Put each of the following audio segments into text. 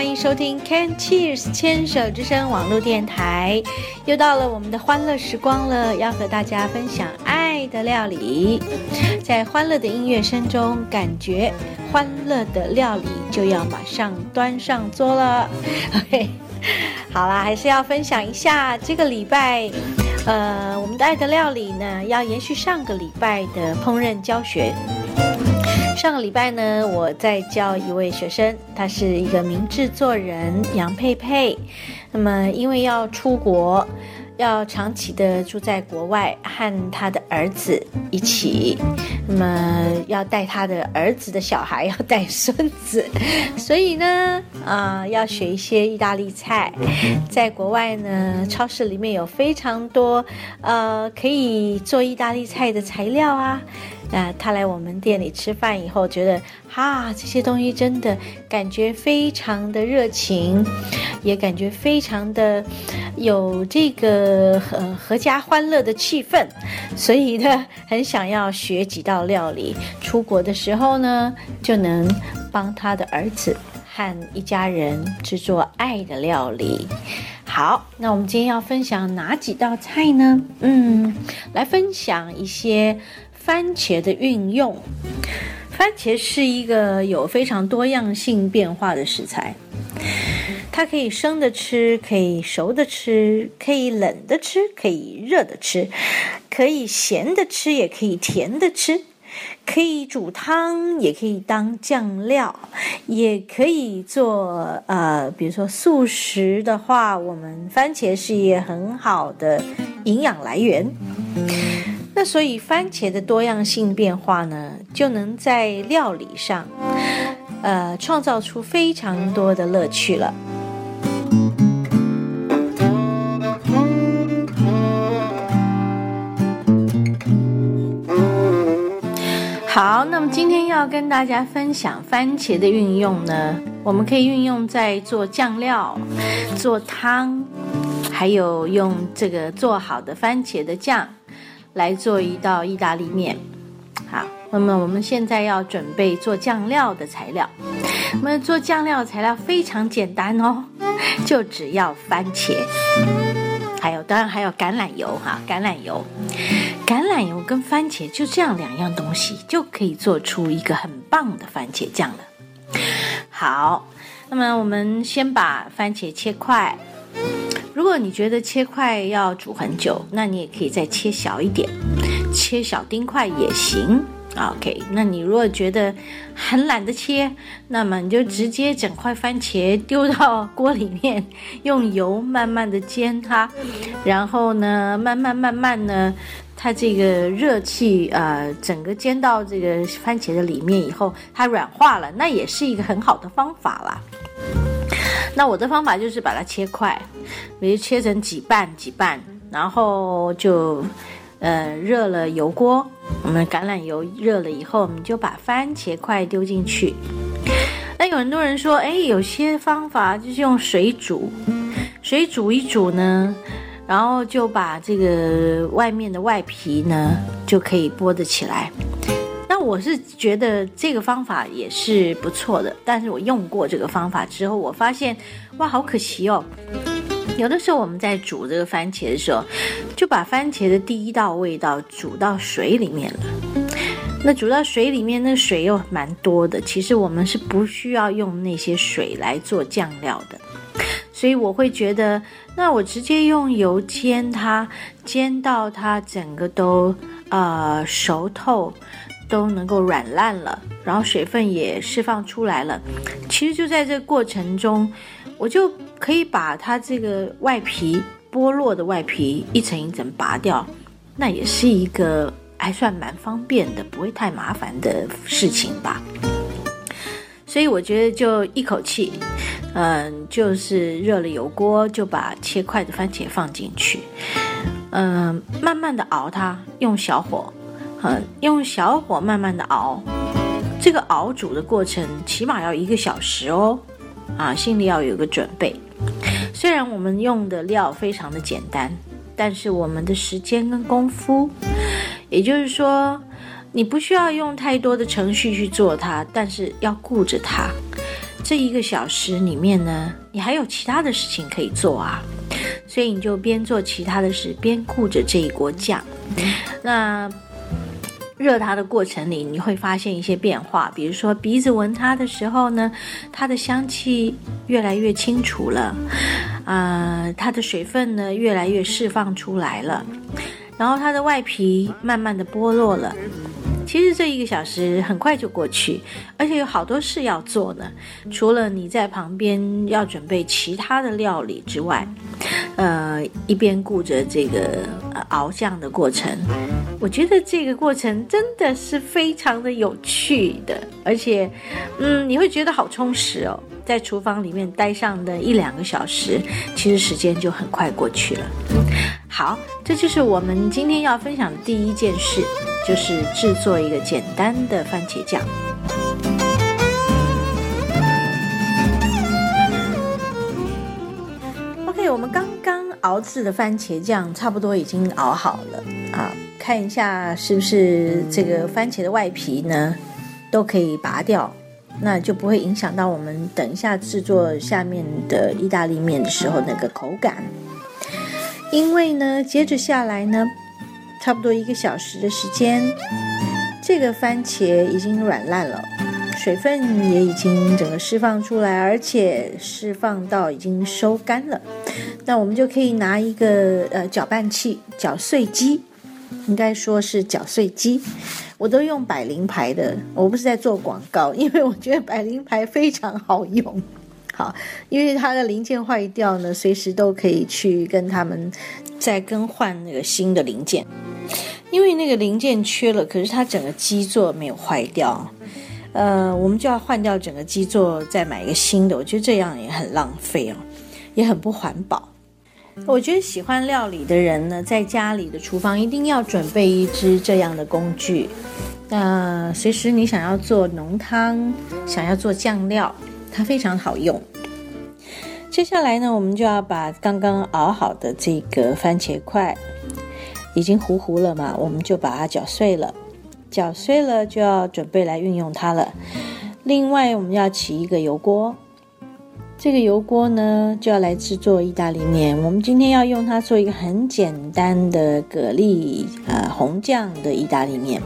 欢迎收听 Can Cheers 牵手之声网络电台。又到了我们的欢乐时光了，要和大家分享爱的料理。在欢乐的音乐声中，感觉欢乐的料理就要马上端上桌了。OK，好啦，还是要分享一下这个礼拜，呃，我们的爱的料理呢，要延续上个礼拜的烹饪教学。上个礼拜呢，我在教一位学生，他是一个名制作人杨佩佩。那么，因为要出国，要长期的住在国外，和他的儿子一起，那么要带他的儿子的小孩，要带孙子，所以呢，啊，要学一些意大利菜。在国外呢，超市里面有非常多，呃，可以做意大利菜的材料啊。啊，他来我们店里吃饭以后，觉得哈，这些东西真的感觉非常的热情，也感觉非常的有这个呃阖家欢乐的气氛，所以呢，很想要学几道料理，出国的时候呢，就能帮他的儿子和一家人制作爱的料理。好，那我们今天要分享哪几道菜呢？嗯，来分享一些。番茄的运用，番茄是一个有非常多样性变化的食材，它可以生的吃，可以熟的吃，可以冷的吃，可以热的吃，可以咸的吃，也可以甜的吃，可以煮汤，也可以当酱料，也可以做呃，比如说素食的话，我们番茄是一个很好的营养来源。那所以番茄的多样性变化呢，就能在料理上，呃，创造出非常多的乐趣了。好，那么今天要跟大家分享番茄的运用呢，我们可以运用在做酱料、做汤，还有用这个做好的番茄的酱。来做一道意大利面，好，那么我们现在要准备做酱料的材料。那么做酱料材料非常简单哦，就只要番茄，还有当然还有橄榄油哈，橄榄油，橄榄油跟番茄就这样两样东西就可以做出一个很棒的番茄酱了。好，那么我们先把番茄切块。如果你觉得切块要煮很久，那你也可以再切小一点，切小丁块也行。OK，那你如果觉得很懒得切，那么你就直接整块番茄丢到锅里面，用油慢慢的煎它，然后呢，慢慢慢慢呢，它这个热气呃，整个煎到这个番茄的里面以后，它软化了，那也是一个很好的方法啦。那我的方法就是把它切块，比如切成几瓣几瓣，然后就，呃，热了油锅，我们橄榄油热了以后，我们就把番茄块丢进去。那有很多人说，哎，有些方法就是用水煮，水煮一煮呢，然后就把这个外面的外皮呢就可以剥得起来。我是觉得这个方法也是不错的，但是我用过这个方法之后，我发现，哇，好可惜哦。有的时候我们在煮这个番茄的时候，就把番茄的第一道味道煮到水里面了。那煮到水里面，那水又蛮多的。其实我们是不需要用那些水来做酱料的，所以我会觉得，那我直接用油煎它，煎到它整个都呃熟透。都能够软烂了，然后水分也释放出来了。其实就在这过程中，我就可以把它这个外皮剥落的外皮一层一层拔掉，那也是一个还算蛮方便的，不会太麻烦的事情吧。所以我觉得就一口气，嗯，就是热了油锅，就把切块的番茄放进去，嗯，慢慢的熬它，用小火。嗯，用小火慢慢的熬，这个熬煮的过程起码要一个小时哦，啊，心里要有个准备。虽然我们用的料非常的简单，但是我们的时间跟功夫，也就是说，你不需要用太多的程序去做它，但是要顾着它。这一个小时里面呢，你还有其他的事情可以做啊，所以你就边做其他的事，边顾着这一锅酱。那热它的过程里，你会发现一些变化，比如说鼻子闻它的时候呢，它的香气越来越清楚了，啊，它的水分呢越来越释放出来了，然后它的外皮慢慢的剥落了。其实这一个小时很快就过去，而且有好多事要做呢。除了你在旁边要准备其他的料理之外，呃，一边顾着这个熬酱的过程，我觉得这个过程真的是非常的有趣的，而且，嗯，你会觉得好充实哦。在厨房里面待上的一两个小时，其实时间就很快过去了。好，这就是我们今天要分享的第一件事。就是制作一个简单的番茄酱。熬制的番茄酱差不多已经熬好了啊，看一下是不是这个番茄的外皮呢都可以拔掉，那就不会影响到我们等一下制作下面的意大利面的时候那个口感。因为呢，接着下来呢。差不多一个小时的时间，这个番茄已经软烂了，水分也已经整个释放出来，而且释放到已经收干了。那我们就可以拿一个呃搅拌器搅碎机，应该说是搅碎机。我都用百灵牌的，我不是在做广告，因为我觉得百灵牌非常好用。好，因为它的零件坏掉呢，随时都可以去跟他们再更换那个新的零件。因为那个零件缺了，可是它整个基座没有坏掉，呃，我们就要换掉整个基座，再买一个新的。我觉得这样也很浪费哦，也很不环保。我觉得喜欢料理的人呢，在家里的厨房一定要准备一支这样的工具，那随时你想要做浓汤，想要做酱料，它非常好用。接下来呢，我们就要把刚刚熬好的这个番茄块。已经糊糊了嘛，我们就把它搅碎了，搅碎了就要准备来运用它了。另外，我们要起一个油锅，这个油锅呢就要来制作意大利面。我们今天要用它做一个很简单的蛤蜊呃红酱的意大利面。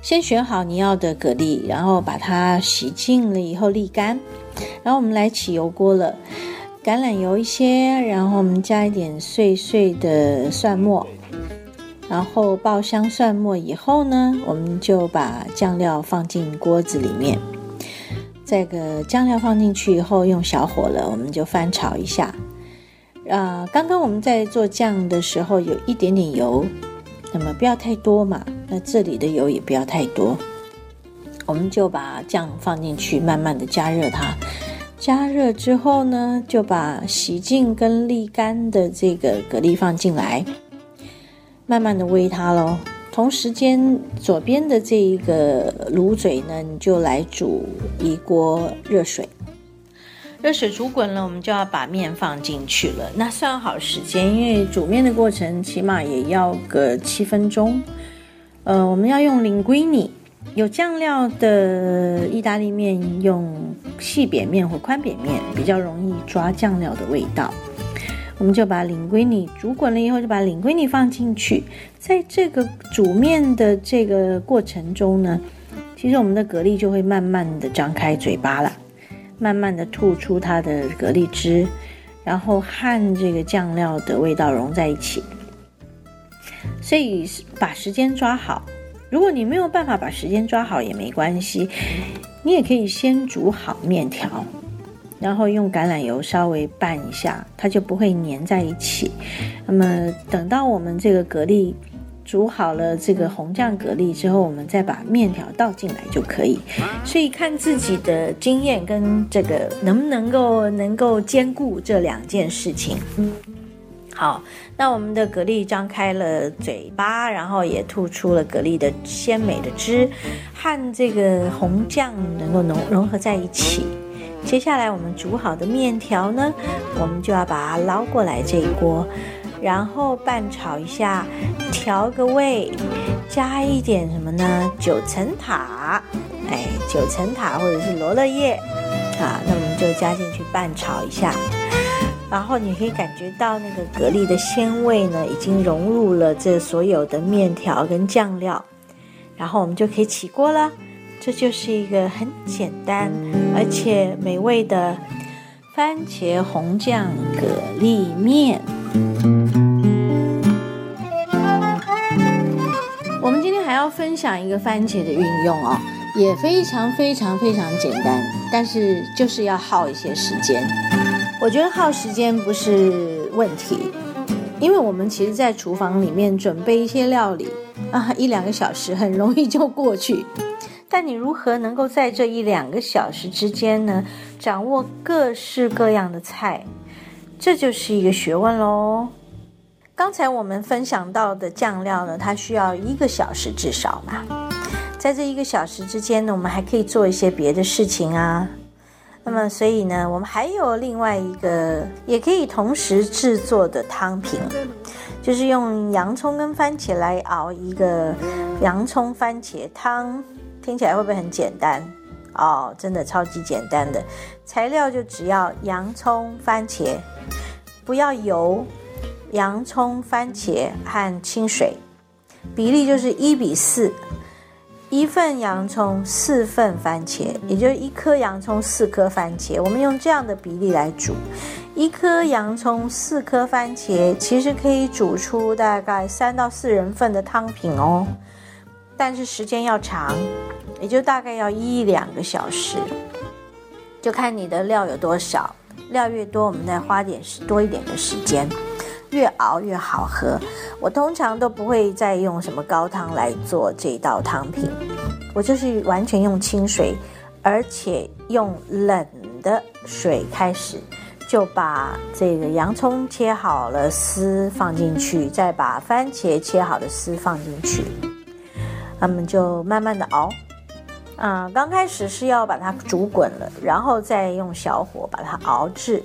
先选好你要的蛤蜊，然后把它洗净了以后沥干，然后我们来起油锅了。橄榄油一些，然后我们加一点碎碎的蒜末，然后爆香蒜末以后呢，我们就把酱料放进锅子里面。这个酱料放进去以后，用小火了，我们就翻炒一下。啊，刚刚我们在做酱的时候有一点点油，那么不要太多嘛。那这里的油也不要太多，我们就把酱放进去，慢慢的加热它。加热之后呢，就把洗净跟沥干的这个蛤蜊放进来，慢慢的煨它喽。同时间，左边的这一个炉嘴呢，你就来煮一锅热水。热水煮滚了，我们就要把面放进去了。那算好时间，因为煮面的过程起码也要个七分钟。呃，我们要用 linguini。有酱料的意大利面用细扁面或宽扁面比较容易抓酱料的味道。我们就把领龟泥煮滚了以后，就把领龟泥放进去。在这个煮面的这个过程中呢，其实我们的蛤蜊就会慢慢的张开嘴巴了，慢慢的吐出它的蛤蜊汁，然后和这个酱料的味道融在一起。所以把时间抓好。如果你没有办法把时间抓好也没关系，你也可以先煮好面条，然后用橄榄油稍微拌一下，它就不会粘在一起。那么等到我们这个蛤蜊煮好了，这个红酱蛤蜊之后，我们再把面条倒进来就可以。所以看自己的经验跟这个能不能够能够兼顾这两件事情。好，那我们的蛤蜊张开了嘴巴，然后也吐出了蛤蜊的鲜美的汁，和这个红酱能够融融合在一起。接下来我们煮好的面条呢，我们就要把它捞过来这一锅，然后拌炒一下，调个味，加一点什么呢？九层塔，哎，九层塔或者是罗勒叶，啊，那我们就加进去拌炒一下，然后你可以感觉到那个蛤蜊的鲜味呢，已经融入了这所有的面条跟酱料，然后我们就可以起锅了。这就是一个很简单而且美味的番茄红酱蛤蜊面。我们今天还要分享一个番茄的运用哦，也非常非常非常简单，但是就是要耗一些时间。我觉得耗时间不是问题，因为我们其实，在厨房里面准备一些料理啊，一两个小时很容易就过去。但你如何能够在这一两个小时之间呢，掌握各式各样的菜，这就是一个学问喽。刚才我们分享到的酱料呢，它需要一个小时至少嘛，在这一个小时之间呢，我们还可以做一些别的事情啊。那么，所以呢，我们还有另外一个也可以同时制作的汤品，就是用洋葱跟番茄来熬一个洋葱番茄汤。听起来会不会很简单哦？真的超级简单的，材料就只要洋葱、番茄，不要油，洋葱、番茄和清水，比例就是一比四，一份洋葱四份番茄，也就是一颗洋葱四颗番茄。我们用这样的比例来煮，一颗洋葱四颗番茄，其实可以煮出大概三到四人份的汤品哦。但是时间要长，也就大概要一两个小时，就看你的料有多少。料越多，我们再花点多一点的时间，越熬越好喝。我通常都不会再用什么高汤来做这道汤品，我就是完全用清水，而且用冷的水开始，就把这个洋葱切好了丝放进去，再把番茄切好的丝放进去。那么就慢慢的熬，啊，刚开始是要把它煮滚了，然后再用小火把它熬制。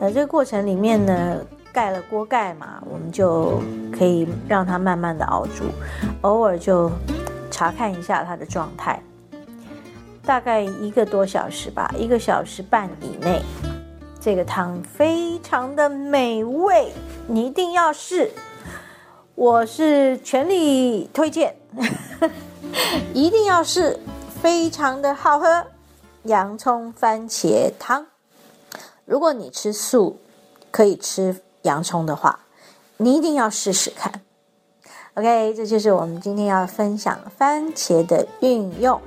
那这个过程里面呢，盖了锅盖嘛，我们就可以让它慢慢的熬煮，偶尔就查看一下它的状态。大概一个多小时吧，一个小时半以内，这个汤非常的美味，你一定要试。我是全力推荐，一定要试，非常的好喝，洋葱番茄汤。如果你吃素，可以吃洋葱的话，你一定要试试看。OK，这就是我们今天要分享番茄的运用。